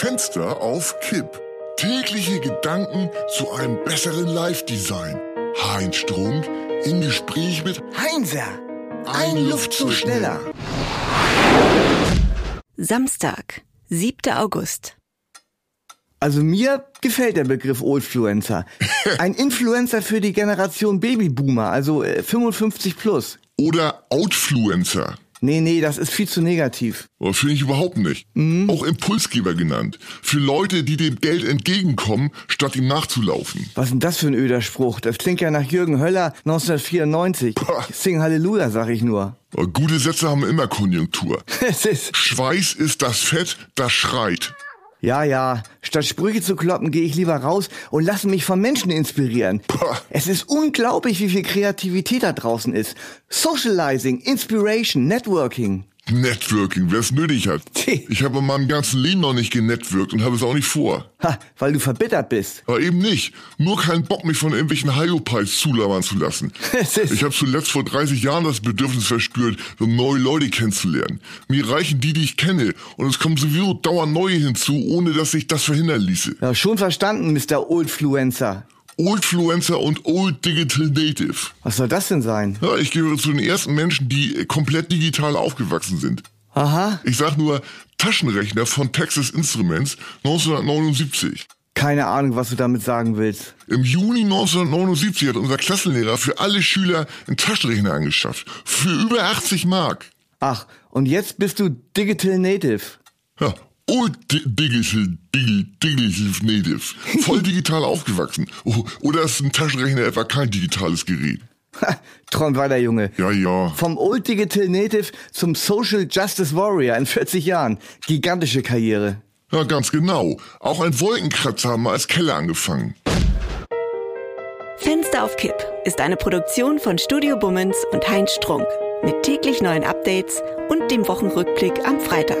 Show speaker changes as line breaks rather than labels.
Fenster auf Kipp. Tägliche Gedanken zu einem besseren Live-Design. Heinz Strunk im Gespräch mit
Heinzer, ein, Luftzug schneller.
Samstag, 7. August.
Also mir gefällt der Begriff Oldfluencer. Ein Influencer für die Generation Babyboomer, also äh, 55 plus.
Oder Outfluencer.
Nee, nee, das ist viel zu negativ.
Das finde ich überhaupt nicht. Auch Impulsgeber genannt. Für Leute, die dem Geld entgegenkommen, statt ihm nachzulaufen.
Was ist denn das für ein öder Spruch? Das klingt ja nach Jürgen Höller 1994. Sing Halleluja, sag ich nur.
Aber Gute Sätze haben immer Konjunktur.
Es ist,
Schweiß ist das Fett, das schreit.
Ja, ja, statt Sprüche zu kloppen, gehe ich lieber raus und lasse mich von Menschen inspirieren.
Pah.
Es ist unglaublich, wie viel Kreativität da draußen ist. Socializing, Inspiration, Networking.
Networking, wer es nötig hat. Ich habe in meinem ganzen Leben noch nicht genetworkt und habe es auch nicht vor.
Ha, weil du verbittert bist.
Aber eben nicht. Nur keinen Bock, mich von irgendwelchen Hyopies zulabern zu lassen. Ich habe zuletzt vor 30 Jahren das Bedürfnis verspürt, so neue Leute kennenzulernen. Mir reichen die, die ich kenne. Und es kommen sowieso dauernd neue hinzu, ohne dass sich das verhindern ließe.
Ja, schon verstanden, Mr. Oldfluencer.
Oldfluencer und Old Digital Native.
Was soll das denn sein?
Ja, ich gehöre zu den ersten Menschen, die komplett digital aufgewachsen sind.
Aha,
Ich sag nur Taschenrechner von Texas Instruments 1979.
keine Ahnung, was du damit sagen willst.
Im Juni 1979 hat unser Klassenlehrer für alle Schüler einen Taschenrechner angeschafft. Für über 80 Mark.
Ach, und jetzt bist du Digital Native.
Ja, Old Di- Digital, Digital, Digital Native. Voll digital aufgewachsen. Oh, oder ist ein Taschenrechner etwa kein digitales Gerät?
Ha, Träum weiter, Junge.
Ja, ja.
Vom Old Digital Native zum Social Justice Warrior in 40 Jahren. Gigantische Karriere.
Ja, ganz genau. Auch ein Wolkenkratzer haben wir als Keller angefangen.
Fenster auf Kipp ist eine Produktion von Studio Bummens und Heinz Strunk. Mit täglich neuen Updates und dem Wochenrückblick am Freitag.